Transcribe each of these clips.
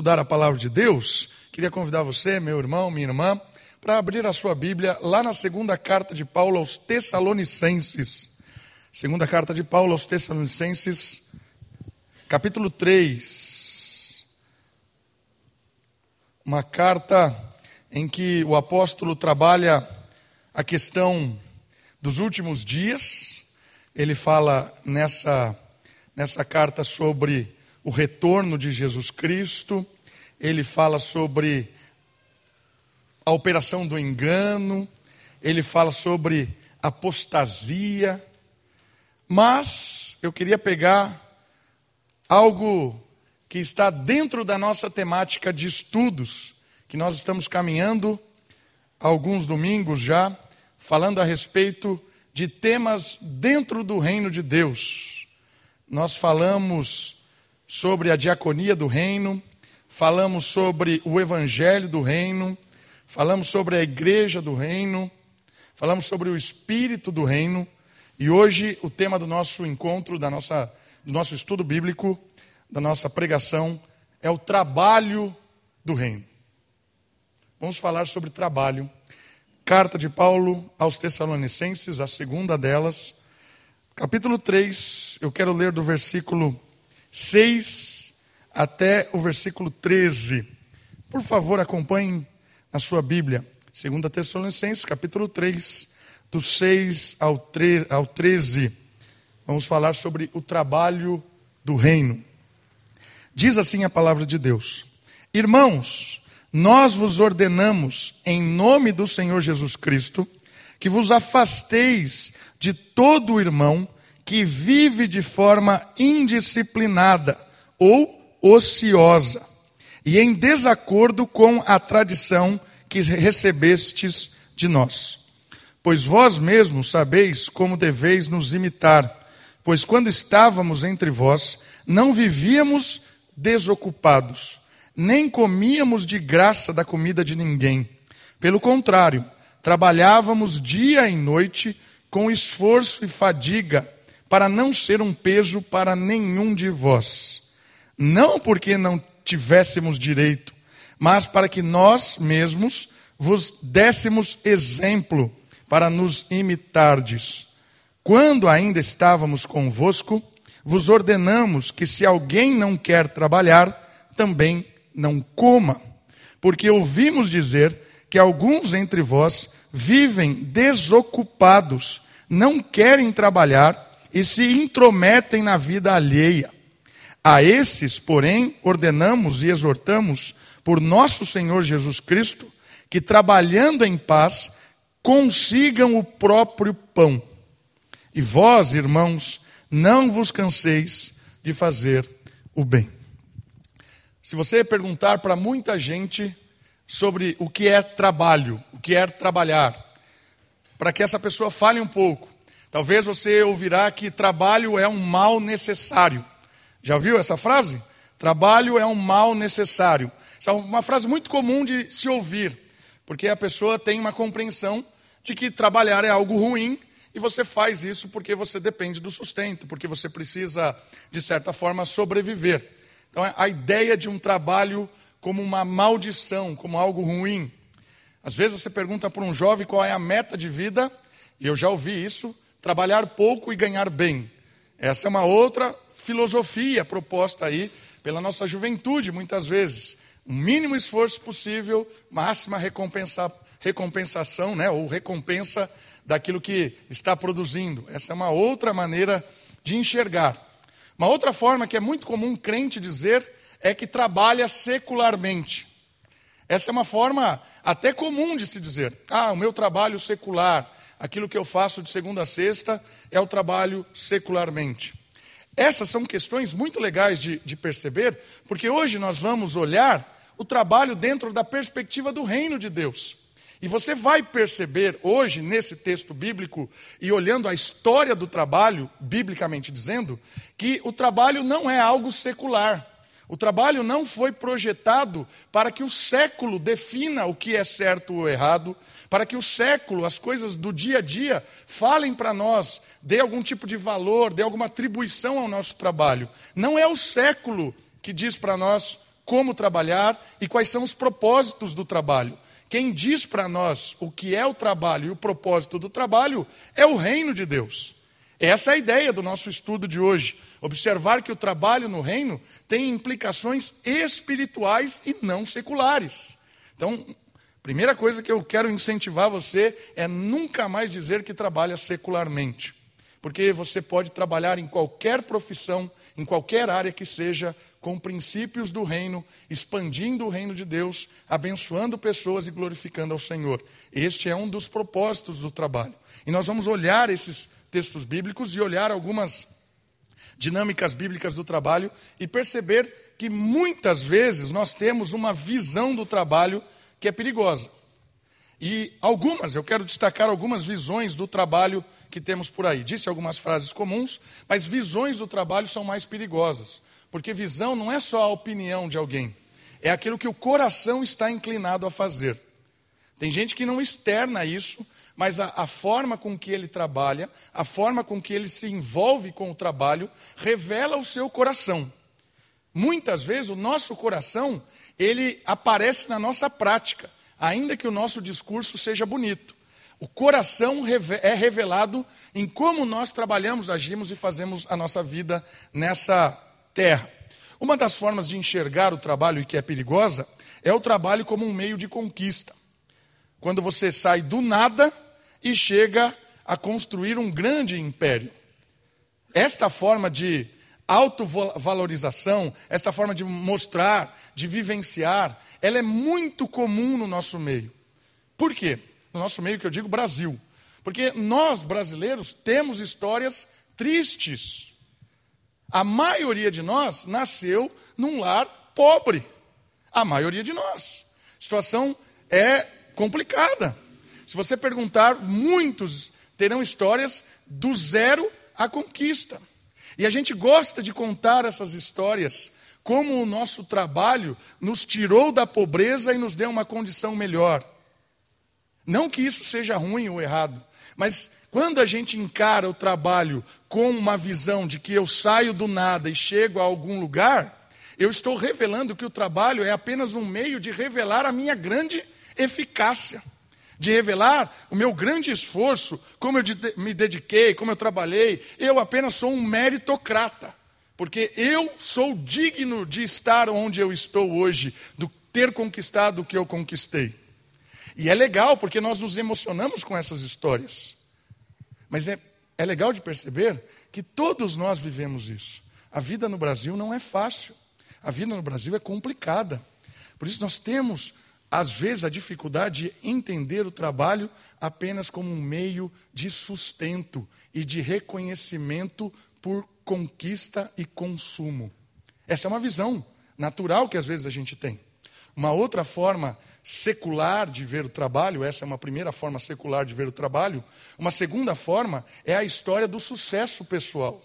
estudar a palavra de Deus, queria convidar você, meu irmão, minha irmã, para abrir a sua Bíblia lá na segunda carta de Paulo aos Tessalonicenses. Segunda carta de Paulo aos Tessalonicenses, capítulo 3. Uma carta em que o apóstolo trabalha a questão dos últimos dias. Ele fala nessa, nessa carta sobre o retorno de Jesus Cristo, ele fala sobre a operação do engano, ele fala sobre apostasia, mas eu queria pegar algo que está dentro da nossa temática de estudos, que nós estamos caminhando há alguns domingos já, falando a respeito de temas dentro do reino de Deus. Nós falamos sobre a diaconia do reino, falamos sobre o evangelho do reino, falamos sobre a igreja do reino, falamos sobre o espírito do reino, e hoje o tema do nosso encontro, da nossa, do nosso estudo bíblico, da nossa pregação, é o trabalho do reino. Vamos falar sobre trabalho. Carta de Paulo aos Tessalonicenses, a segunda delas, capítulo 3, eu quero ler do versículo 6 até o versículo 13. Por favor, acompanhem na sua Bíblia. 2 Tessalonicenses, capítulo 3, do 6 ao 13. Vamos falar sobre o trabalho do reino. Diz assim a palavra de Deus: Irmãos, nós vos ordenamos, em nome do Senhor Jesus Cristo, que vos afasteis de todo irmão que vive de forma indisciplinada ou ociosa e em desacordo com a tradição que recebestes de nós. Pois vós mesmos sabeis como deveis nos imitar, pois quando estávamos entre vós, não vivíamos desocupados, nem comíamos de graça da comida de ninguém. Pelo contrário, trabalhávamos dia e noite com esforço e fadiga para não ser um peso para nenhum de vós. Não porque não tivéssemos direito, mas para que nós mesmos vos dessemos exemplo para nos imitardes. Quando ainda estávamos convosco, vos ordenamos que se alguém não quer trabalhar, também não coma. Porque ouvimos dizer que alguns entre vós vivem desocupados, não querem trabalhar e se intrometem na vida alheia. A esses, porém, ordenamos e exortamos, por nosso Senhor Jesus Cristo, que trabalhando em paz, consigam o próprio pão. E vós, irmãos, não vos canseis de fazer o bem. Se você perguntar para muita gente sobre o que é trabalho, o que é trabalhar, para que essa pessoa fale um pouco, Talvez você ouvirá que trabalho é um mal necessário. Já ouviu essa frase? Trabalho é um mal necessário. Essa é uma frase muito comum de se ouvir, porque a pessoa tem uma compreensão de que trabalhar é algo ruim e você faz isso porque você depende do sustento, porque você precisa, de certa forma, sobreviver. Então, a ideia de um trabalho como uma maldição, como algo ruim. Às vezes você pergunta para um jovem qual é a meta de vida, e eu já ouvi isso, trabalhar pouco e ganhar bem. Essa é uma outra filosofia proposta aí pela nossa juventude, muitas vezes. O mínimo esforço possível, máxima recompensa, recompensação, né, ou recompensa daquilo que está produzindo. Essa é uma outra maneira de enxergar. Uma outra forma que é muito comum crente dizer é que trabalha secularmente. Essa é uma forma até comum de se dizer. Ah, o meu trabalho secular, aquilo que eu faço de segunda a sexta é o trabalho secularmente. Essas são questões muito legais de, de perceber, porque hoje nós vamos olhar o trabalho dentro da perspectiva do reino de Deus. E você vai perceber hoje, nesse texto bíblico, e olhando a história do trabalho, biblicamente dizendo, que o trabalho não é algo secular. O trabalho não foi projetado para que o século defina o que é certo ou errado, para que o século, as coisas do dia a dia, falem para nós, dê algum tipo de valor, dê alguma atribuição ao nosso trabalho. Não é o século que diz para nós como trabalhar e quais são os propósitos do trabalho. Quem diz para nós o que é o trabalho e o propósito do trabalho é o reino de Deus. Essa é a ideia do nosso estudo de hoje. Observar que o trabalho no reino tem implicações espirituais e não seculares. Então, primeira coisa que eu quero incentivar você é nunca mais dizer que trabalha secularmente porque você pode trabalhar em qualquer profissão, em qualquer área que seja, com princípios do reino, expandindo o reino de Deus, abençoando pessoas e glorificando ao Senhor. Este é um dos propósitos do trabalho. E nós vamos olhar esses textos bíblicos e olhar algumas dinâmicas bíblicas do trabalho e perceber que muitas vezes nós temos uma visão do trabalho que é perigosa. E algumas, eu quero destacar algumas visões do trabalho que temos por aí. Disse algumas frases comuns, mas visões do trabalho são mais perigosas. Porque visão não é só a opinião de alguém, é aquilo que o coração está inclinado a fazer. Tem gente que não externa isso, mas a, a, forma com que ele trabalha, a forma com que ele se envolve com o trabalho, revela o seu coração. Muitas vezes o nosso coração, ele aparece na nossa prática ainda que o nosso discurso seja bonito. O coração é revelado em como nós trabalhamos, agimos e fazemos a nossa vida nessa terra. Uma das formas de enxergar o trabalho e que é perigosa é o trabalho como um meio de conquista. Quando você sai do nada e chega a construir um grande império. Esta forma de autovalorização, esta forma de mostrar, de vivenciar, ela é muito comum no nosso meio. Por quê? No nosso meio que eu digo Brasil. Porque nós, brasileiros, temos histórias tristes. A maioria de nós nasceu num lar pobre. A maioria de nós. A situação é complicada. Se você perguntar, muitos terão histórias do zero à conquista. E a gente gosta de contar essas histórias, como o nosso trabalho nos tirou da pobreza e nos deu uma condição melhor. Não que isso seja ruim ou errado, mas quando a gente encara o trabalho com uma visão de que eu saio do nada e chego a algum lugar, eu estou revelando que o trabalho é apenas um meio de revelar a minha grande eficácia de revelar o meu grande esforço, como eu me dediquei, como eu trabalhei. Eu apenas sou um meritocrata, porque eu sou digno de estar onde eu estou hoje, de ter conquistado o que eu conquistei. E é legal, porque nós nos emocionamos com essas histórias. Mas é, é legal de perceber que todos nós vivemos isso. A vida no Brasil não é fácil. A vida no Brasil é complicada. Por isso nós temos às vezes, a dificuldade de entender o trabalho apenas como um meio de sustento e de reconhecimento por conquista e consumo. Essa é uma visão natural que às vezes a gente tem. Uma outra forma secular de ver o trabalho, essa é uma primeira forma secular de ver o trabalho. Uma segunda forma é a história do sucesso pessoal.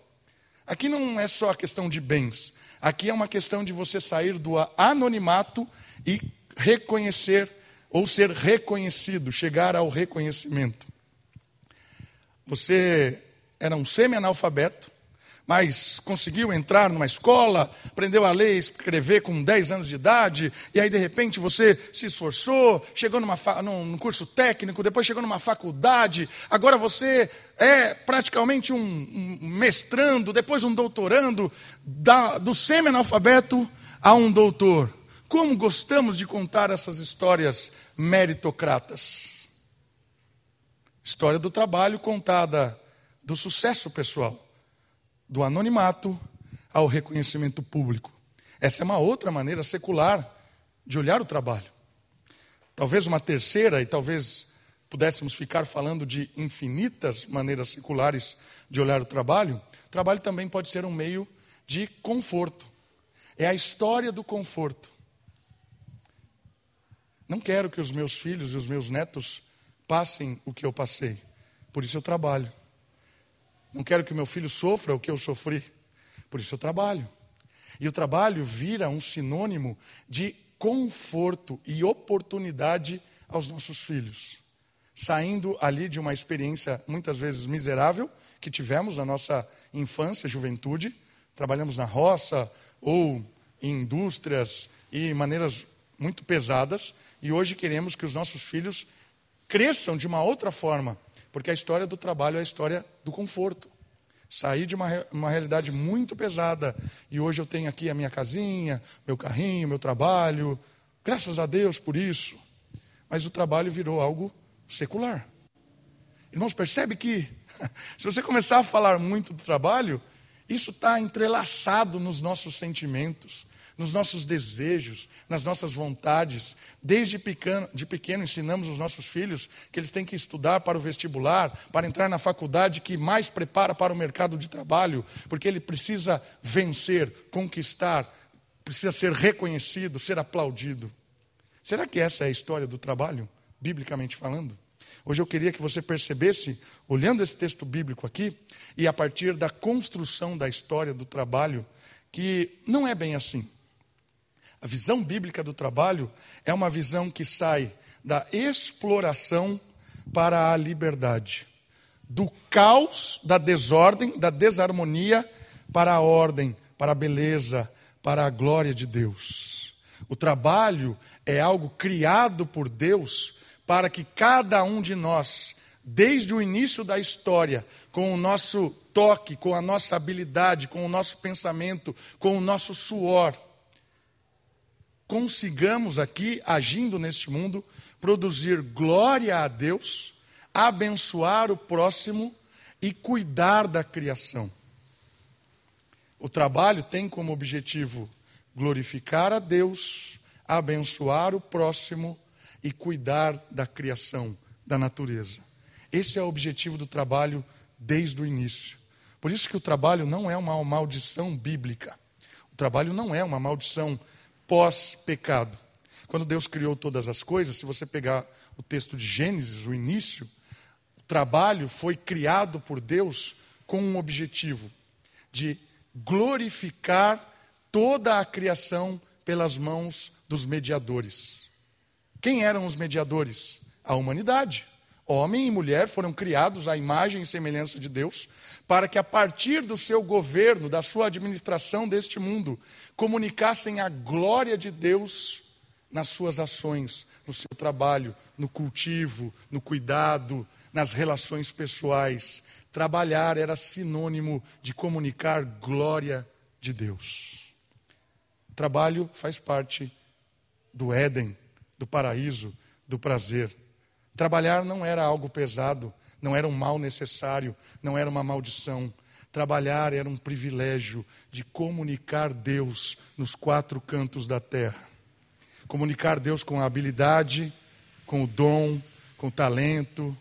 Aqui não é só a questão de bens, aqui é uma questão de você sair do anonimato e reconhecer ou ser reconhecido, chegar ao reconhecimento. Você era um semi-analfabeto, mas conseguiu entrar numa escola, aprendeu a ler e escrever com 10 anos de idade, e aí de repente você se esforçou, chegou numa num curso técnico, depois chegou numa faculdade, agora você é praticamente um, um mestrando, depois um doutorando, da, do semi-analfabeto a um doutor. Como gostamos de contar essas histórias meritocratas? História do trabalho contada do sucesso pessoal, do anonimato ao reconhecimento público. Essa é uma outra maneira secular de olhar o trabalho. Talvez uma terceira, e talvez pudéssemos ficar falando de infinitas maneiras seculares de olhar o trabalho. O trabalho também pode ser um meio de conforto. É a história do conforto. Não quero que os meus filhos e os meus netos passem o que eu passei. Por isso eu trabalho. Não quero que meu filho sofra o que eu sofri. Por isso eu trabalho. E o trabalho vira um sinônimo de conforto e oportunidade aos nossos filhos. Saindo ali de uma experiência muitas vezes miserável que tivemos na nossa infância, juventude, trabalhamos na roça ou em indústrias e maneiras muito pesadas, e hoje queremos que os nossos filhos cresçam de uma outra forma, porque a história do trabalho é a história do conforto. Saí de uma, uma realidade muito pesada e hoje eu tenho aqui a minha casinha, meu carrinho, meu trabalho. Graças a Deus por isso. Mas o trabalho virou algo secular. Irmãos, percebe que se você começar a falar muito do trabalho, isso está entrelaçado nos nossos sentimentos, nos nossos desejos, nas nossas vontades. Desde pequeno, de pequeno ensinamos os nossos filhos que eles têm que estudar para o vestibular, para entrar na faculdade que mais prepara para o mercado de trabalho, porque ele precisa vencer, conquistar, precisa ser reconhecido, ser aplaudido. Será que essa é a história do trabalho, biblicamente falando? Hoje eu queria que você percebesse, olhando esse texto bíblico aqui, e a partir da construção da história do trabalho, que não é bem assim. A visão bíblica do trabalho é uma visão que sai da exploração para a liberdade, do caos, da desordem, da desarmonia para a ordem, para a beleza, para a glória de Deus. O trabalho é algo criado por Deus para que cada um de nós, desde o início da história, com o nosso toque, com a nossa habilidade, com o nosso pensamento, com o nosso suor, consigamos aqui, agindo neste mundo, produzir glória a Deus, abençoar o próximo e cuidar da criação. O trabalho tem como objetivo glorificar a Deus, abençoar o próximo e cuidar da criação, da natureza. Esse é o objetivo do trabalho desde o início. Por isso que o trabalho não é uma maldição bíblica. O trabalho não é uma maldição bíblica pós-pecado. Quando Deus criou todas as coisas, se você pegar o texto de Gênesis, o início, o trabalho foi criado por Deus com um objetivo de glorificar toda a criação pelas mãos dos mediadores. Quem eram os mediadores? A humanidade. Homem e mulher foram criados à imagem e semelhança de Deus, para que a partir do seu governo, da sua administração deste mundo, comunicassem a glória de Deus nas suas ações, no seu trabalho, no cultivo, no cuidado, nas relações pessoais. Trabalhar era sinônimo de comunicar glória de Deus. O trabalho faz parte do Éden, do paraíso, do prazer. Trabalhar não era algo pesado, não era um mal necessário, não era uma maldição. Trabalhar era um privilégio de comunicar Deus nos quatro cantos da terra. Comunicar Deus com a habilidade, com o dom, com o talento,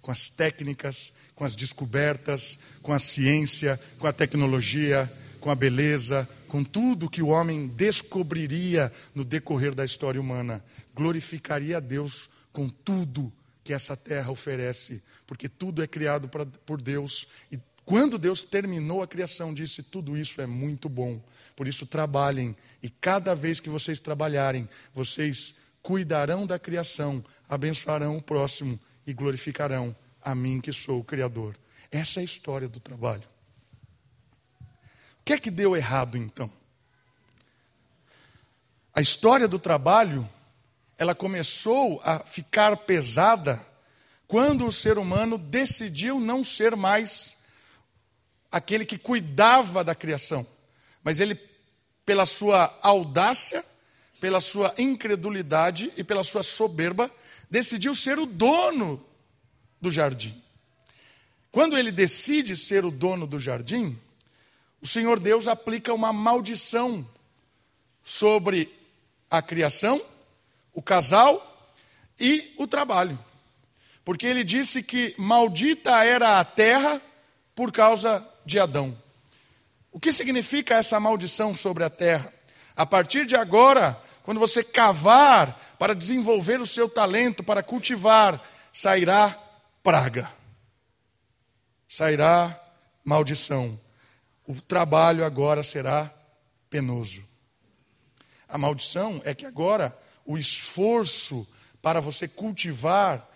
com as técnicas, com as descobertas, com a ciência, com a tecnologia, com a beleza, com tudo que o homem descobriria no decorrer da história humana. Glorificaria a Deus com tudo que essa terra oferece, porque tudo é criado pra, por Deus. E quando Deus terminou a criação, disse: tudo isso é muito bom. Por isso, trabalhem, e cada vez que vocês trabalharem, vocês cuidarão da criação, abençoarão o próximo e glorificarão a mim que sou o Criador. Essa é a história do trabalho. O que é que deu errado então? A história do trabalho ela começou a ficar pesada quando o ser humano decidiu não ser mais aquele que cuidava da criação, mas ele, pela sua audácia, pela sua incredulidade e pela sua soberba, decidiu ser o dono do jardim. Quando ele decide ser o dono do jardim, o Senhor Deus aplica uma maldição sobre a criação o casal e o trabalho. Porque ele disse que maldita era a terra por causa de Adão. O que significa essa maldição sobre a terra? A partir de agora, quando você cavar para desenvolver o seu talento, para cultivar, sairá praga, sairá maldição. O trabalho agora será penoso. A maldição é que agora o esforço para você cultivar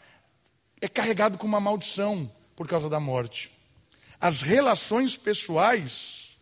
é carregado com uma maldição por causa da morte. As relações pessoais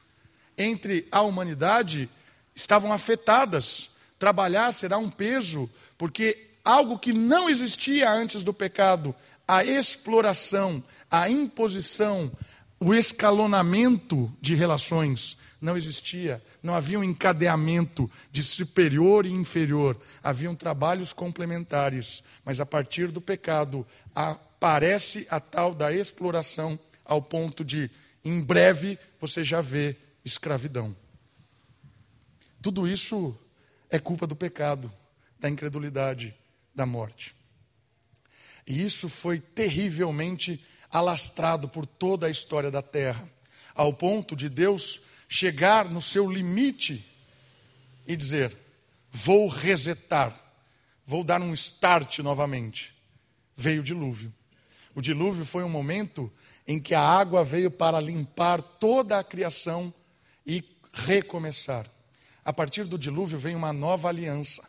entre a humanidade estavam afetadas trabalhar será um peso, porque algo que não existia antes do pecado, a exploração, a imposição, o escalonamento de relações não existia, não havia um encadeamento de superior e inferior, haviam trabalhos complementares, mas a partir do pecado aparece a tal da exploração ao ponto de, em breve, você já vê escravidão. Tudo isso é culpa do pecado, da incredulidade, da morte. E isso foi terrivelmente alastrado por toda a história da terra, ao ponto de Deus chegar no seu limite e dizer: Vou resetar, vou dar um start novamente. Veio o dilúvio. O dilúvio foi um momento em que a água veio para limpar toda a criação e recomeçar. A partir do dilúvio vem uma nova aliança,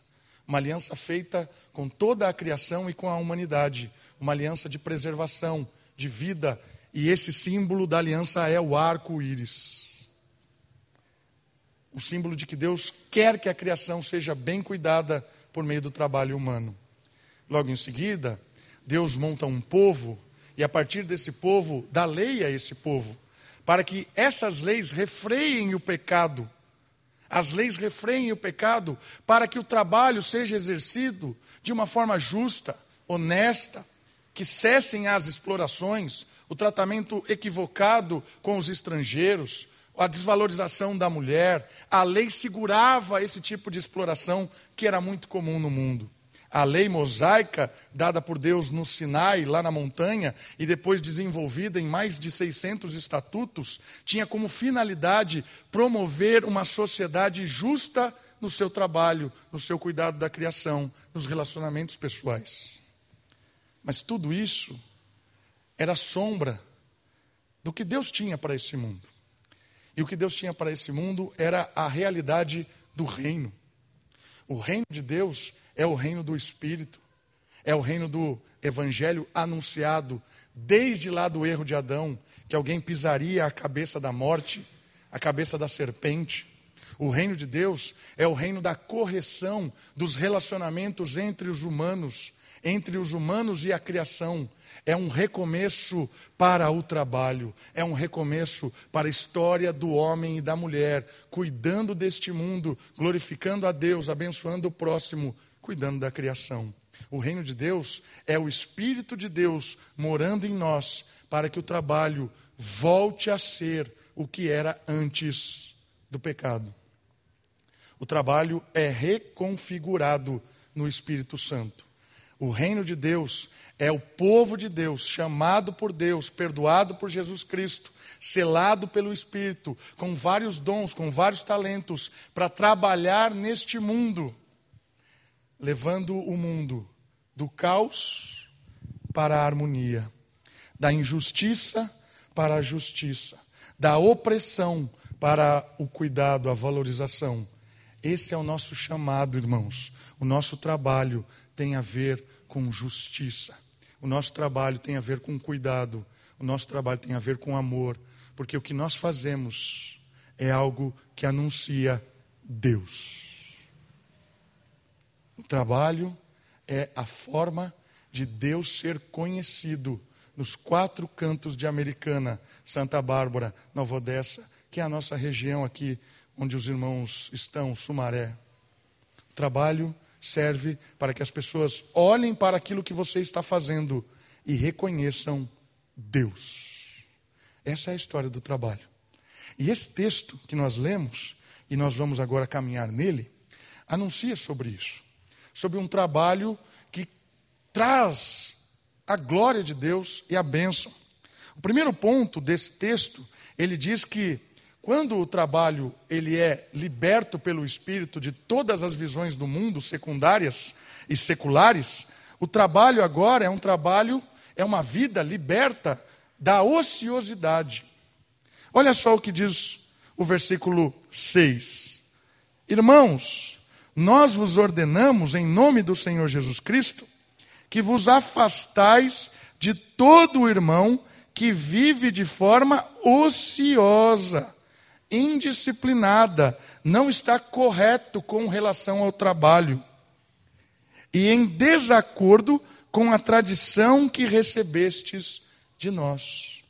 uma aliança feita com toda a criação e com a humanidade, uma aliança de preservação, de vida, e esse símbolo da aliança é o arco-íris. O símbolo de que Deus quer que a criação seja bem cuidada por meio do trabalho humano. Logo em seguida, Deus monta um povo e a partir desse povo dá lei a esse povo, para que essas leis refreiem o pecado. As leis refreiem o pecado para que o trabalho seja exercido de uma forma justa, honesta, que cessem as explorações, o tratamento equivocado com os estrangeiros, a desvalorização da mulher. A lei segurava esse tipo de exploração que era muito comum no mundo. A lei mosaica, dada por Deus no Sinai, lá na montanha, e depois desenvolvida em mais de 600 estatutos, tinha como finalidade promover uma sociedade justa no seu trabalho, no seu cuidado da criação, nos relacionamentos pessoais. Mas tudo isso era sombra do que Deus tinha para esse mundo. E o que Deus tinha para esse mundo era a realidade do reino. O reino de Deus é o reino do Espírito, é o reino do Evangelho anunciado desde lá do erro de Adão, que alguém pisaria a cabeça da morte, a cabeça da serpente. O reino de Deus é o reino da correção dos relacionamentos entre os humanos, entre os humanos e a criação. É um recomeço para o trabalho, é um recomeço para a história do homem e da mulher, cuidando deste mundo, glorificando a Deus, abençoando o próximo, cuidando da criação. O reino de Deus é o Espírito de Deus morando em nós, para que o trabalho volte a ser o que era antes do pecado. O trabalho é reconfigurado no Espírito Santo. O reino de Deus é o povo de Deus, chamado por Deus, perdoado por Jesus Cristo, selado pelo Espírito, com vários dons, com vários talentos, para trabalhar neste mundo, levando o mundo do caos para a harmonia, da injustiça para a justiça, da opressão para o cuidado, a valorização. Esse é o nosso chamado, irmãos. O nosso trabalho tem a ver com justiça. O nosso trabalho tem a ver com cuidado. O nosso trabalho tem a ver com amor. Porque o que nós fazemos é algo que anuncia Deus. O trabalho é a forma de Deus ser conhecido nos quatro cantos de Americana, Santa Bárbara, Nova Odessa, que é a nossa região aqui onde os irmãos estão, Sumaré. O trabalho serve para que as pessoas olhem para aquilo que você está fazendo e reconheçam Deus. Essa é a história do trabalho. E esse texto que nós lemos, e nós vamos agora caminhar nele, anuncia sobre isso. Sobre um trabalho que traz a glória de Deus e a bênção. O primeiro ponto desse texto, ele diz que quando o trabalho ele é liberto pelo Espírito de todas as visões do mundo, secundárias e seculares, o trabalho agora é um trabalho, é uma vida liberta da ociosidade. Olha só o que diz o versículo 6. Irmãos, nós vos ordenamos, em nome do Senhor Jesus Cristo, que vos afastais de todo irmão que vive de forma ociosa indisciplinada, não está correto com relação ao trabalho e em desacordo com a tradição que recebestes de nós.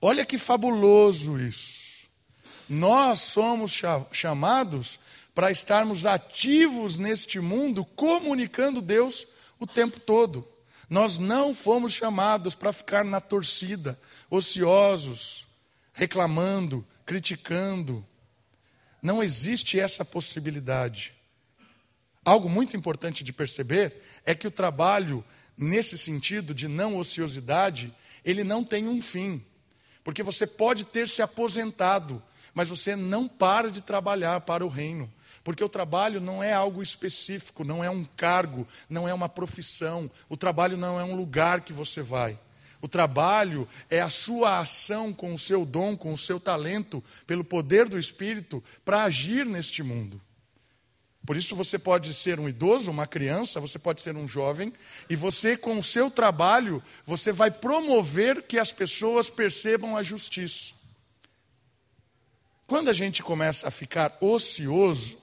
Olha que fabuloso isso. Nós somos chamados para estarmos ativos neste mundo, comunicando Deus o tempo todo. Nós não fomos chamados para ficar na torcida, ociosos, reclamando, criticando. Não existe essa possibilidade. Algo muito importante de perceber é que o trabalho, nesse sentido de não ociosidade, ele não tem um fim. Porque você pode ter se aposentado, mas você não para de trabalhar para o reino. Porque o trabalho não é algo específico, não é um cargo, não é uma profissão. O trabalho não é um lugar que você vai. O trabalho é a sua ação com o seu dom, com o seu talento, pelo poder do Espírito, para agir neste mundo. Por isso você pode ser um idoso, uma criança, você pode ser um jovem, e você, com o seu trabalho, você vai promover que as pessoas percebam a justiça. Quando a gente começa a ficar ocioso,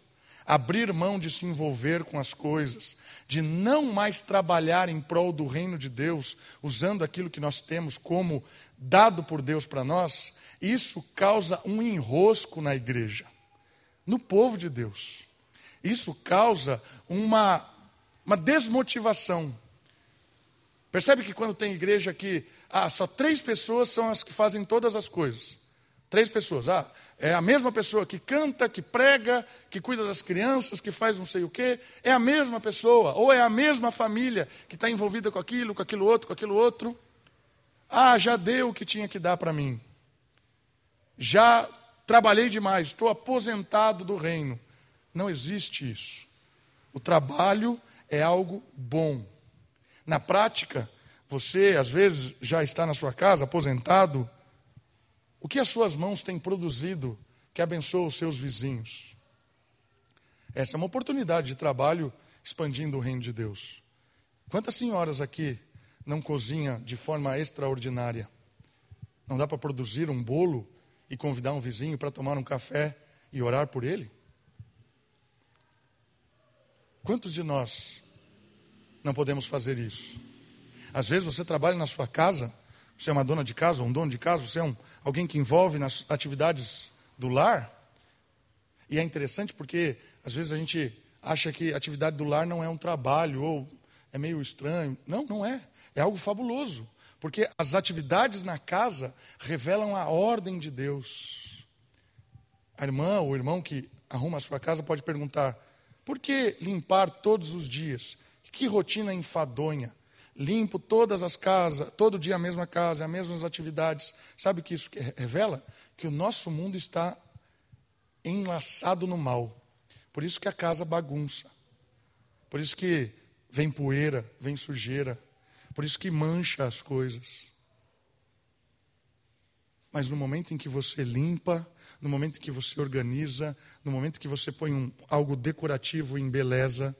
abrir mão de se envolver com as coisas, de não mais trabalhar em prol do reino de Deus, usando aquilo que nós temos como dado por Deus para nós, isso causa um enrosco na igreja, no povo de Deus. Isso causa uma, uma desmotivação. Percebe que quando tem igreja que ah, só três pessoas são as que fazem todas as coisas. Três pessoas. Ah, é a mesma pessoa que canta, que prega, que cuida das crianças, que faz não sei o quê. É a mesma pessoa. Ou é a mesma família que está envolvida com aquilo, com aquilo outro, com aquilo outro. Ah, já deu o que tinha que dar para mim. Já trabalhei demais, estou aposentado do reino. Não existe isso. O trabalho é algo bom. Na prática, você às vezes já está na sua casa aposentado o que as suas mãos têm produzido que abençoa os seus vizinhos? Essa é uma oportunidade de trabalho expandindo o reino de Deus. Quantas senhoras aqui não cozinham de forma extraordinária? Não dá para produzir um bolo e convidar um vizinho para tomar um café e orar por ele? Quantos de nós não podemos fazer isso? Às vezes você trabalha na sua casa você é uma dona de casa, um dono de casa, você é um, alguém que envolve nas atividades do lar. E é interessante porque, às vezes, a gente acha que a atividade do lar não é um trabalho ou é meio estranho. Não, não é. É algo fabuloso. Porque as atividades na casa revelam a ordem de Deus. A irmã ou o irmão que arruma a sua casa pode perguntar: por que limpar todos os dias? Que rotina enfadonha limpo todas as casas, todo dia a mesma casa, as mesmas atividades. Sabe o que isso revela? Que o nosso mundo está enlaçado no mal. Por isso que a casa bagunça. Por isso que vem poeira, vem sujeira. Por isso que mancha as coisas. Mas no momento em que você limpa, no momento em que você organiza, no momento em que você põe um, algo decorativo em beleza,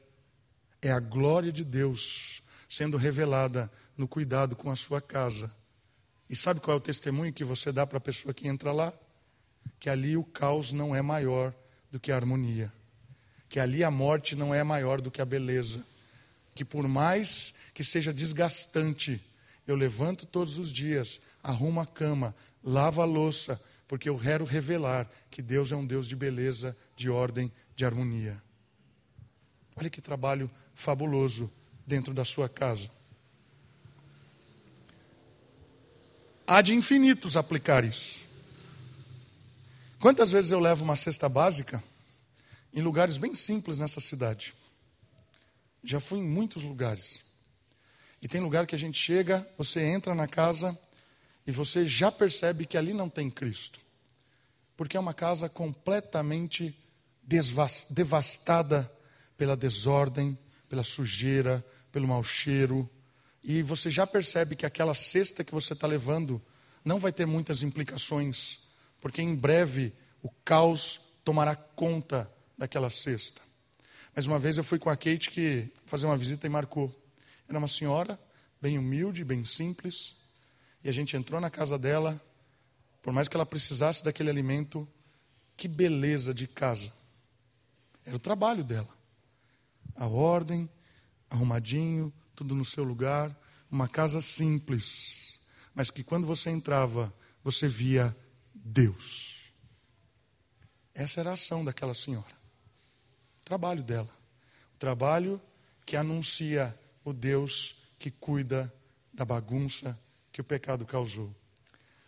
é a glória de Deus sendo revelada no cuidado com a sua casa. E sabe qual é o testemunho que você dá para a pessoa que entra lá? Que ali o caos não é maior do que a harmonia. Que ali a morte não é maior do que a beleza. Que por mais que seja desgastante, eu levanto todos os dias, arrumo a cama, lavo a louça, porque eu quero revelar que Deus é um Deus de beleza, de ordem, de harmonia. Olha que trabalho fabuloso dentro da sua casa. Há de infinitos aplicar isso. Quantas vezes eu levo uma cesta básica em lugares bem simples nessa cidade? Já fui em muitos lugares. E tem lugar que a gente chega, você entra na casa e você já percebe que ali não tem Cristo. Porque é uma casa completamente devastada pela desordem, pela sujeira, pelo mau cheiro. E você já percebe que aquela cesta que você está levando não vai ter muitas implicações, porque em breve o caos tomará conta daquela cesta. Mas uma vez eu fui com a Kate que fazer uma visita e marcou. Era uma senhora bem humilde, bem simples, e a gente entrou na casa dela. Por mais que ela precisasse daquele alimento, que beleza de casa. Era o trabalho dela. A ordem, arrumadinho, tudo no seu lugar, uma casa simples, mas que quando você entrava, você via Deus. Essa era a ação daquela senhora. O trabalho dela. O trabalho que anuncia o Deus que cuida da bagunça que o pecado causou.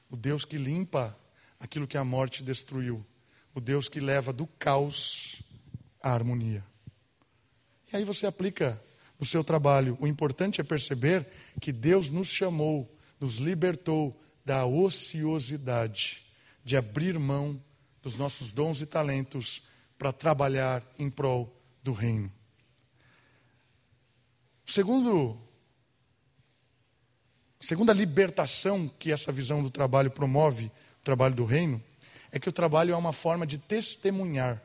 O Deus que limpa aquilo que a morte destruiu. O Deus que leva do caos à harmonia. E aí você aplica no seu trabalho. O importante é perceber que Deus nos chamou, nos libertou da ociosidade, de abrir mão dos nossos dons e talentos para trabalhar em prol do reino. Segundo, segunda libertação que essa visão do trabalho promove, o trabalho do reino, é que o trabalho é uma forma de testemunhar.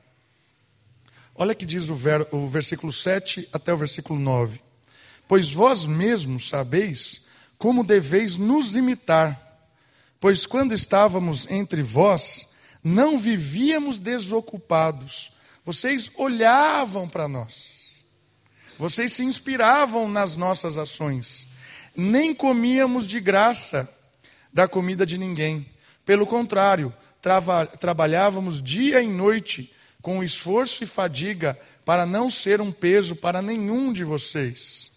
Olha que diz o, ver, o versículo 7 até o versículo 9. Pois vós mesmos sabeis como deveis nos imitar, pois quando estávamos entre vós, não vivíamos desocupados, vocês olhavam para nós, vocês se inspiravam nas nossas ações, nem comíamos de graça da comida de ninguém, pelo contrário, trava, trabalhávamos dia e noite com esforço e fadiga para não ser um peso para nenhum de vocês.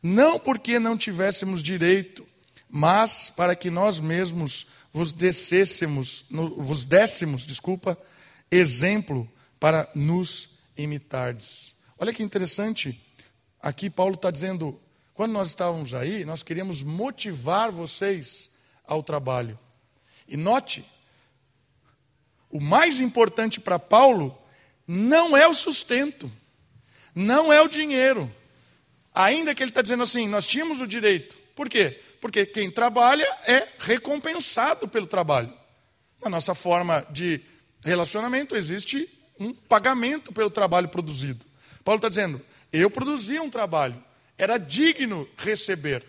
Não porque não tivéssemos direito, mas para que nós mesmos vos descêssemos, vos dessemos, desculpa, exemplo para nos imitardes. Olha que interessante, aqui Paulo está dizendo, quando nós estávamos aí, nós queríamos motivar vocês ao trabalho. E note, o mais importante para Paulo não é o sustento, não é o dinheiro. Ainda que ele está dizendo assim, nós tínhamos o direito. Por quê? Porque quem trabalha é recompensado pelo trabalho. Na nossa forma de relacionamento existe um pagamento pelo trabalho produzido. Paulo está dizendo: eu produzia um trabalho, era digno receber,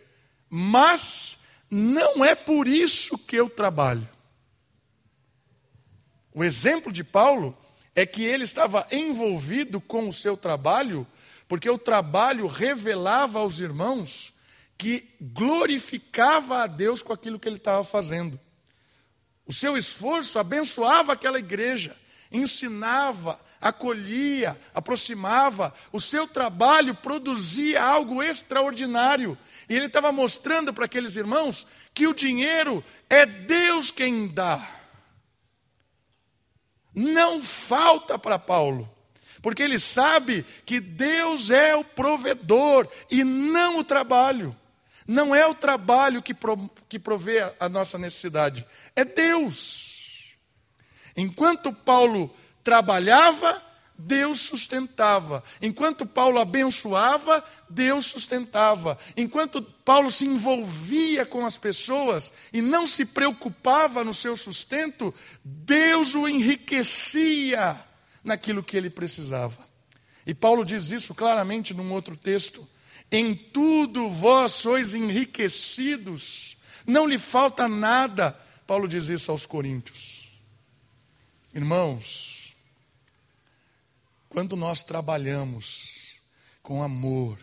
mas não é por isso que eu trabalho. O exemplo de Paulo é que ele estava envolvido com o seu trabalho, porque o trabalho revelava aos irmãos que glorificava a Deus com aquilo que ele estava fazendo. O seu esforço abençoava aquela igreja, ensinava, acolhia, aproximava. O seu trabalho produzia algo extraordinário. E ele estava mostrando para aqueles irmãos que o dinheiro é Deus quem dá. Não falta para Paulo porque ele sabe que Deus é o provedor e não o trabalho. Não é o trabalho que, pro, que provê a nossa necessidade, é Deus. Enquanto Paulo trabalhava, Deus sustentava. Enquanto Paulo abençoava, Deus sustentava. Enquanto Paulo se envolvia com as pessoas e não se preocupava no seu sustento, Deus o enriquecia naquilo que ele precisava. E Paulo diz isso claramente num outro texto. Em tudo vós sois enriquecidos, não lhe falta nada. Paulo diz isso aos Coríntios. Irmãos, quando nós trabalhamos com amor,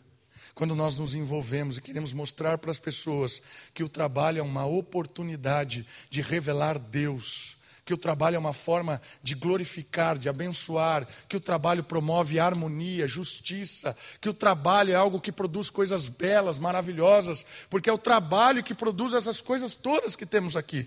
quando nós nos envolvemos e queremos mostrar para as pessoas que o trabalho é uma oportunidade de revelar Deus, que o trabalho é uma forma de glorificar, de abençoar, que o trabalho promove harmonia, justiça, que o trabalho é algo que produz coisas belas, maravilhosas, porque é o trabalho que produz essas coisas todas que temos aqui.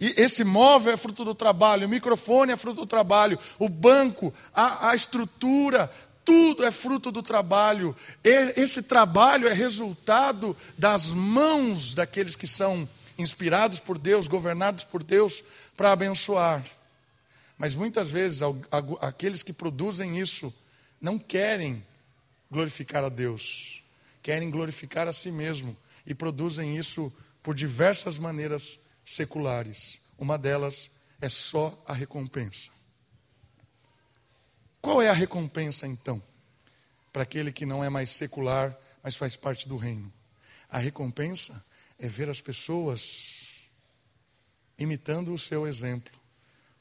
E esse móvel é fruto do trabalho, o microfone é fruto do trabalho, o banco, a, a estrutura, tudo é fruto do trabalho. Esse trabalho é resultado das mãos daqueles que são inspirados por Deus, governados por Deus, para abençoar. Mas muitas vezes aqueles que produzem isso não querem glorificar a Deus, querem glorificar a si mesmo e produzem isso por diversas maneiras seculares. Uma delas é só a recompensa. Qual é a recompensa então? Para aquele que não é mais secular, mas faz parte do reino. A recompensa é ver as pessoas imitando o seu exemplo,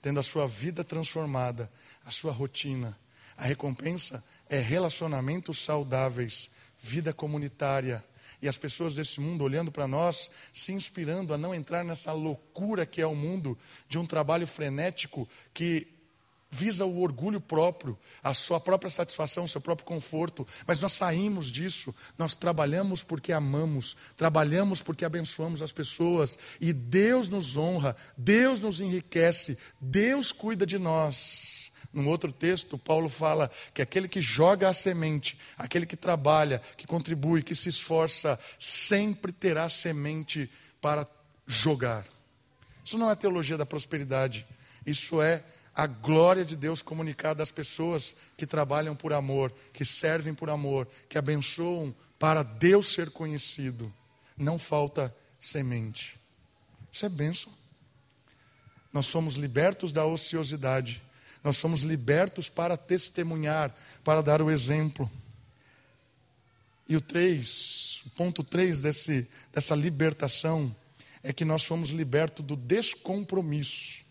tendo a sua vida transformada, a sua rotina. A recompensa é relacionamentos saudáveis, vida comunitária. E as pessoas desse mundo olhando para nós, se inspirando a não entrar nessa loucura que é o mundo de um trabalho frenético que visa o orgulho próprio, a sua própria satisfação, o seu próprio conforto. Mas nós saímos disso, nós trabalhamos porque amamos, trabalhamos porque abençoamos as pessoas e Deus nos honra, Deus nos enriquece, Deus cuida de nós. Num outro texto, Paulo fala que aquele que joga a semente, aquele que trabalha, que contribui, que se esforça, sempre terá semente para jogar. Isso não é teologia da prosperidade, isso é a glória de Deus comunicada às pessoas que trabalham por amor, que servem por amor, que abençoam para Deus ser conhecido. Não falta semente. Isso é bênção. Nós somos libertos da ociosidade. Nós somos libertos para testemunhar, para dar o exemplo. E o 3, o ponto 3 desse, dessa libertação é que nós fomos libertos do descompromisso.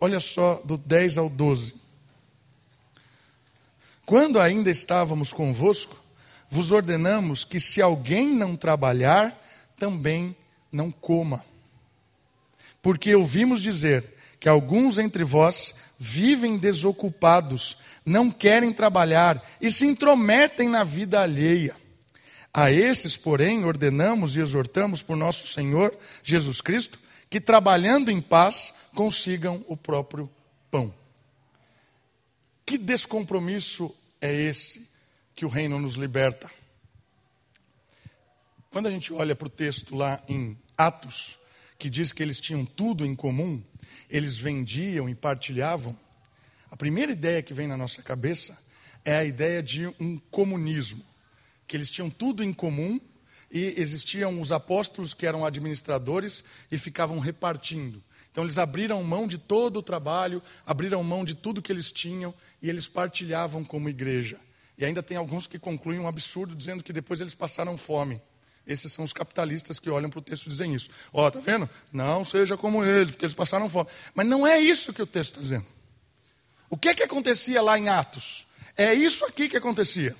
Olha só, do 10 ao 12. Quando ainda estávamos convosco, vos ordenamos que se alguém não trabalhar, também não coma. Porque ouvimos dizer que alguns entre vós vivem desocupados, não querem trabalhar e se intrometem na vida alheia. A esses, porém, ordenamos e exortamos por nosso Senhor Jesus Cristo que trabalhando em paz consigam o próprio pão. Que descompromisso é esse que o reino nos liberta? Quando a gente olha para o texto lá em Atos, que diz que eles tinham tudo em comum, eles vendiam e partilhavam, a primeira ideia que vem na nossa cabeça é a ideia de um comunismo, que eles tinham tudo em comum e existiam os apóstolos que eram administradores e ficavam repartindo. Então eles abriram mão de todo o trabalho, abriram mão de tudo que eles tinham e eles partilhavam como igreja. E ainda tem alguns que concluem um absurdo dizendo que depois eles passaram fome. Esses são os capitalistas que olham para o texto e dizem isso. Ó, oh, tá vendo? Não seja como eles, porque eles passaram fome. Mas não é isso que o texto está dizendo. O que é que acontecia lá em Atos? É isso aqui que acontecia.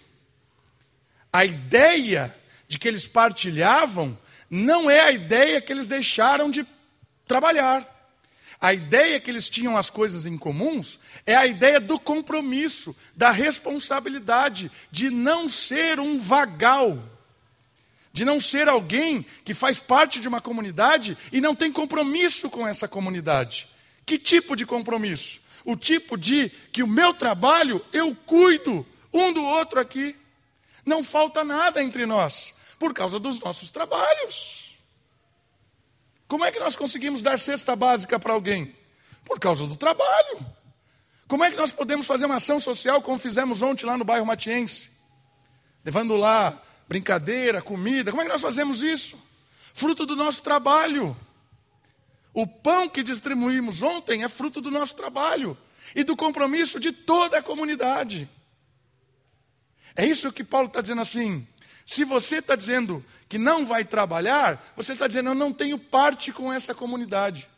A ideia de que eles partilhavam, não é a ideia que eles deixaram de trabalhar. A ideia que eles tinham as coisas em comuns é a ideia do compromisso, da responsabilidade, de não ser um vagal, de não ser alguém que faz parte de uma comunidade e não tem compromisso com essa comunidade. Que tipo de compromisso? O tipo de que o meu trabalho eu cuido um do outro aqui. Não falta nada entre nós por causa dos nossos trabalhos. Como é que nós conseguimos dar cesta básica para alguém? Por causa do trabalho. Como é que nós podemos fazer uma ação social como fizemos ontem lá no bairro Matiense? Levando lá brincadeira, comida. Como é que nós fazemos isso? Fruto do nosso trabalho. O pão que distribuímos ontem é fruto do nosso trabalho e do compromisso de toda a comunidade. É isso que Paulo está dizendo assim: se você está dizendo que não vai trabalhar, você está dizendo eu não tenho parte com essa comunidade.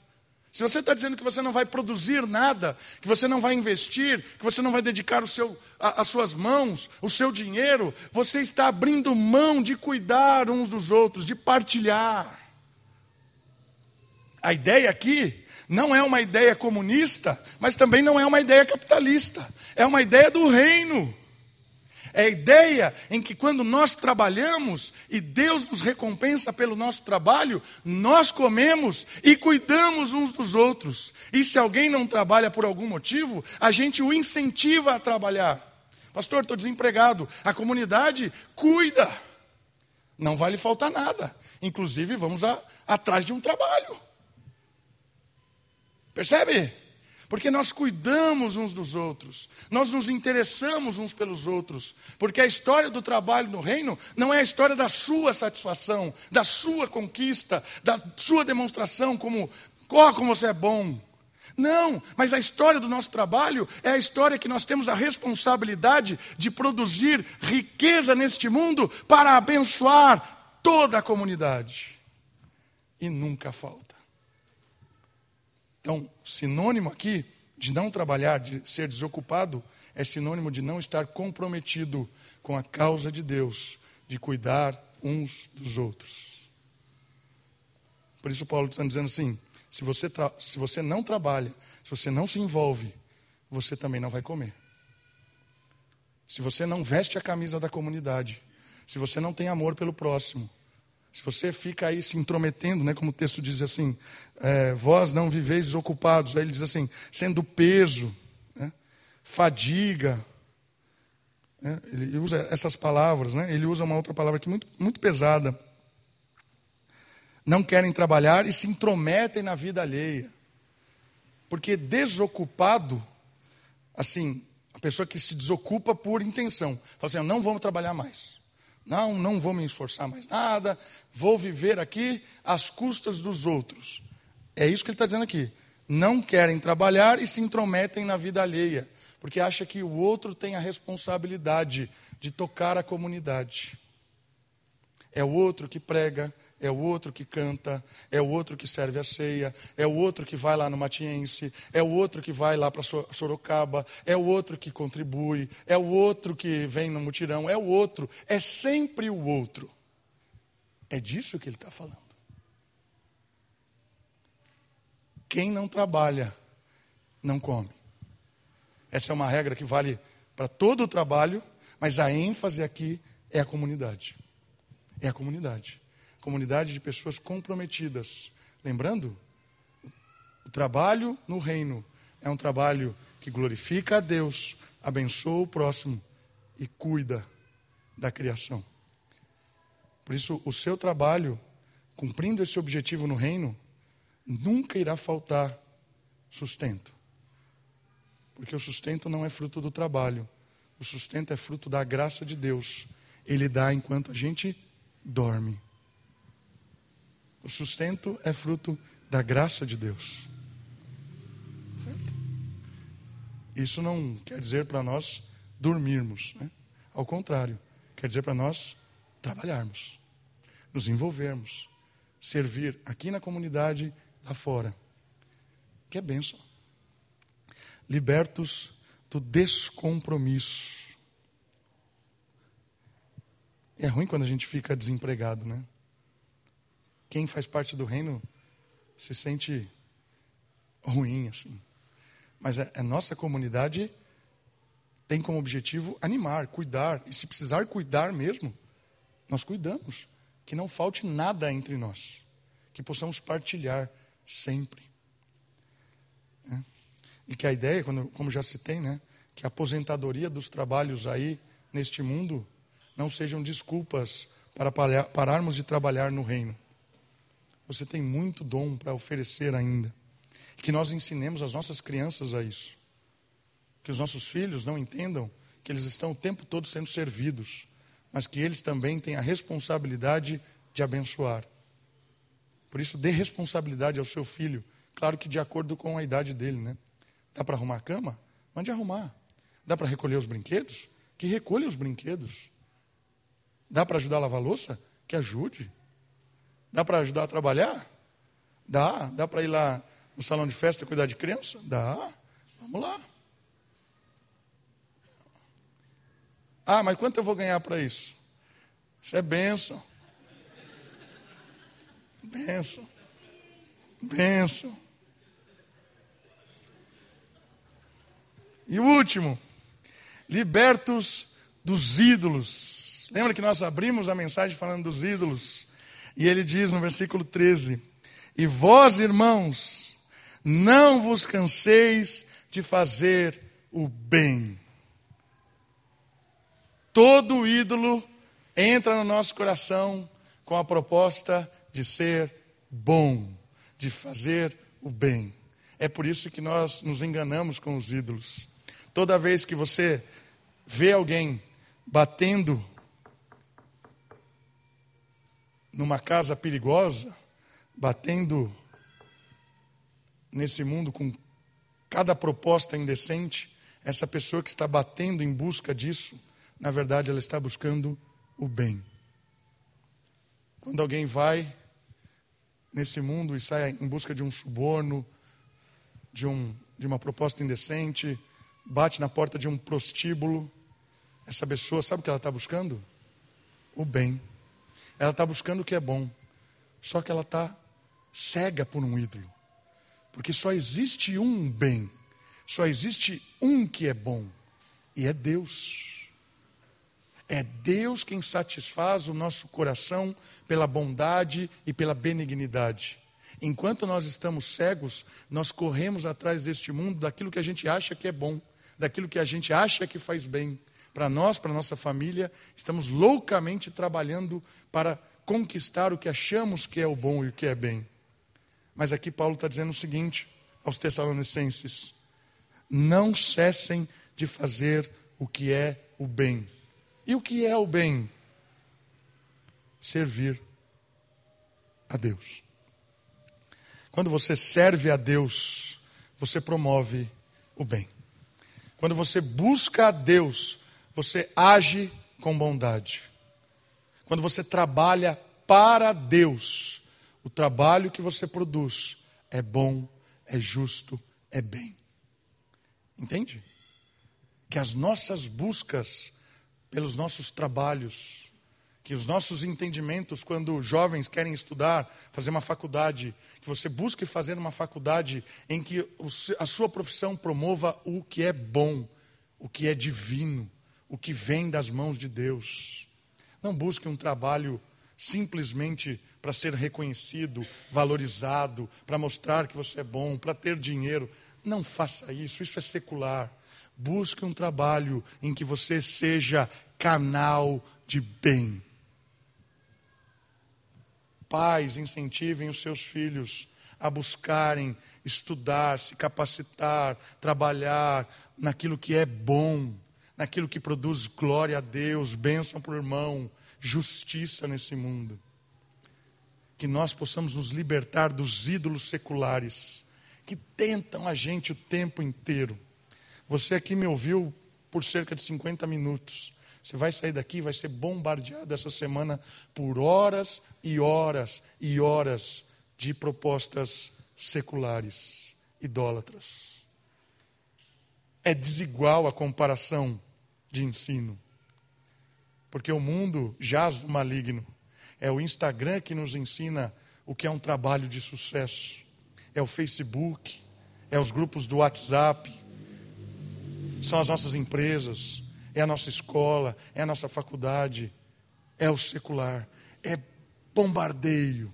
Se você está dizendo que você não vai produzir nada, que você não vai investir, que você não vai dedicar o seu, a, as suas mãos, o seu dinheiro, você está abrindo mão de cuidar uns dos outros, de partilhar. A ideia aqui não é uma ideia comunista, mas também não é uma ideia capitalista. É uma ideia do reino. É a ideia em que quando nós trabalhamos e Deus nos recompensa pelo nosso trabalho, nós comemos e cuidamos uns dos outros. E se alguém não trabalha por algum motivo, a gente o incentiva a trabalhar. Pastor, estou desempregado. A comunidade cuida. Não vai lhe faltar nada. Inclusive, vamos a, atrás de um trabalho. Percebe? Porque nós cuidamos uns dos outros, nós nos interessamos uns pelos outros, porque a história do trabalho no reino não é a história da sua satisfação, da sua conquista, da sua demonstração como, ó, oh, como você é bom. Não, mas a história do nosso trabalho é a história que nós temos a responsabilidade de produzir riqueza neste mundo para abençoar toda a comunidade. E nunca falta. Então, sinônimo aqui de não trabalhar, de ser desocupado, é sinônimo de não estar comprometido com a causa de Deus, de cuidar uns dos outros. Por isso, Paulo está dizendo assim: se você, se você não trabalha, se você não se envolve, você também não vai comer. Se você não veste a camisa da comunidade, se você não tem amor pelo próximo, se você fica aí se intrometendo, né, como o texto diz assim, é, vós não viveis desocupados, aí ele diz assim, sendo peso, né, fadiga, né, ele usa essas palavras, né, ele usa uma outra palavra aqui muito, muito pesada. Não querem trabalhar e se intrometem na vida alheia. Porque desocupado, assim, a pessoa que se desocupa por intenção, fala assim, não vamos trabalhar mais. Não, não vou me esforçar mais nada, vou viver aqui às custas dos outros. É isso que ele está dizendo aqui. Não querem trabalhar e se intrometem na vida alheia, porque acha que o outro tem a responsabilidade de tocar a comunidade. É o outro que prega, é o outro que canta, é o outro que serve a ceia, é o outro que vai lá no Matiense, é o outro que vai lá para Sorocaba, é o outro que contribui, é o outro que vem no mutirão, é o outro, é sempre o outro. É disso que ele está falando. Quem não trabalha, não come. Essa é uma regra que vale para todo o trabalho, mas a ênfase aqui é a comunidade. É a comunidade comunidade de pessoas comprometidas. Lembrando, o trabalho no reino é um trabalho que glorifica a Deus, abençoa o próximo e cuida da criação. Por isso, o seu trabalho, cumprindo esse objetivo no reino, nunca irá faltar sustento. Porque o sustento não é fruto do trabalho, o sustento é fruto da graça de Deus. Ele dá enquanto a gente dorme. O sustento é fruto da graça de Deus. Certo? Isso não quer dizer para nós dormirmos. Né? Ao contrário, quer dizer para nós trabalharmos, nos envolvermos, servir aqui na comunidade, lá fora. Que é bênção. Libertos do descompromisso. É ruim quando a gente fica desempregado, né? Quem faz parte do reino se sente ruim, assim. Mas a, a nossa comunidade tem como objetivo animar, cuidar. E se precisar cuidar mesmo, nós cuidamos. Que não falte nada entre nós. Que possamos partilhar sempre. É. E que a ideia, quando, como já citei, né, que a aposentadoria dos trabalhos aí neste mundo não sejam desculpas para pararmos de trabalhar no reino. Você tem muito dom para oferecer ainda. Que nós ensinemos as nossas crianças a isso. Que os nossos filhos não entendam que eles estão o tempo todo sendo servidos, mas que eles também têm a responsabilidade de abençoar. Por isso, dê responsabilidade ao seu filho, claro que de acordo com a idade dele, né? Dá para arrumar a cama? Mande arrumar. Dá para recolher os brinquedos? Que recolha os brinquedos. Dá para ajudar a lavar a louça? Que ajude. Dá para ajudar a trabalhar? Dá. Dá para ir lá no salão de festa cuidar de criança? Dá. Vamos lá. Ah, mas quanto eu vou ganhar para isso? Isso é bênção. Bênção. Bênção. E o último, libertos dos ídolos. Lembra que nós abrimos a mensagem falando dos ídolos? E ele diz no versículo 13: E vós, irmãos, não vos canseis de fazer o bem. Todo ídolo entra no nosso coração com a proposta de ser bom, de fazer o bem. É por isso que nós nos enganamos com os ídolos. Toda vez que você vê alguém batendo numa casa perigosa, batendo nesse mundo com cada proposta indecente, essa pessoa que está batendo em busca disso, na verdade ela está buscando o bem. Quando alguém vai nesse mundo e sai em busca de um suborno, de um de uma proposta indecente, bate na porta de um prostíbulo. Essa pessoa, sabe o que ela está buscando? O bem. Ela está buscando o que é bom. Só que ela está cega por um ídolo. Porque só existe um bem. Só existe um que é bom. E é Deus. É Deus quem satisfaz o nosso coração pela bondade e pela benignidade. Enquanto nós estamos cegos, nós corremos atrás deste mundo daquilo que a gente acha que é bom, daquilo que a gente acha que faz bem. Para nós, para nossa família, estamos loucamente trabalhando para conquistar o que achamos que é o bom e o que é bem. Mas aqui Paulo está dizendo o seguinte aos Tessalonicenses: não cessem de fazer o que é o bem. E o que é o bem? Servir a Deus. Quando você serve a Deus, você promove o bem. Quando você busca a Deus, você age com bondade. Quando você trabalha para Deus, o trabalho que você produz é bom, é justo, é bem. Entende? Que as nossas buscas pelos nossos trabalhos, que os nossos entendimentos, quando jovens querem estudar, fazer uma faculdade, que você busque fazer uma faculdade em que a sua profissão promova o que é bom, o que é divino, o que vem das mãos de Deus. Não busque um trabalho simplesmente para ser reconhecido, valorizado, para mostrar que você é bom, para ter dinheiro. Não faça isso, isso é secular. Busque um trabalho em que você seja canal de bem. Pais, incentivem os seus filhos a buscarem estudar, se capacitar, trabalhar naquilo que é bom, naquilo que produz glória a Deus, bênção para o irmão, justiça nesse mundo que nós possamos nos libertar dos ídolos seculares que tentam a gente o tempo inteiro. Você aqui me ouviu por cerca de 50 minutos. Você vai sair daqui vai ser bombardeado essa semana por horas e horas e horas de propostas seculares, idólatras. É desigual a comparação de ensino. Porque o mundo jaz no maligno. É o Instagram que nos ensina o que é um trabalho de sucesso. É o Facebook, é os grupos do WhatsApp, são as nossas empresas, é a nossa escola, é a nossa faculdade, é o secular, é bombardeio.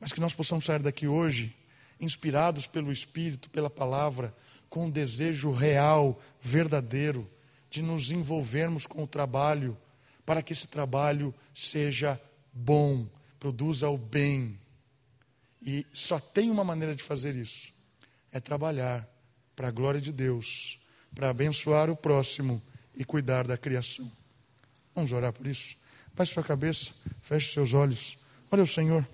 Mas que nós possamos sair daqui hoje inspirados pelo Espírito, pela palavra, com um desejo real, verdadeiro, de nos envolvermos com o trabalho, para que esse trabalho seja bom, produza o bem. E só tem uma maneira de fazer isso: é trabalhar para a glória de Deus, para abençoar o próximo e cuidar da criação. Vamos orar por isso? Baixe sua cabeça, feche seus olhos. Olha o Senhor.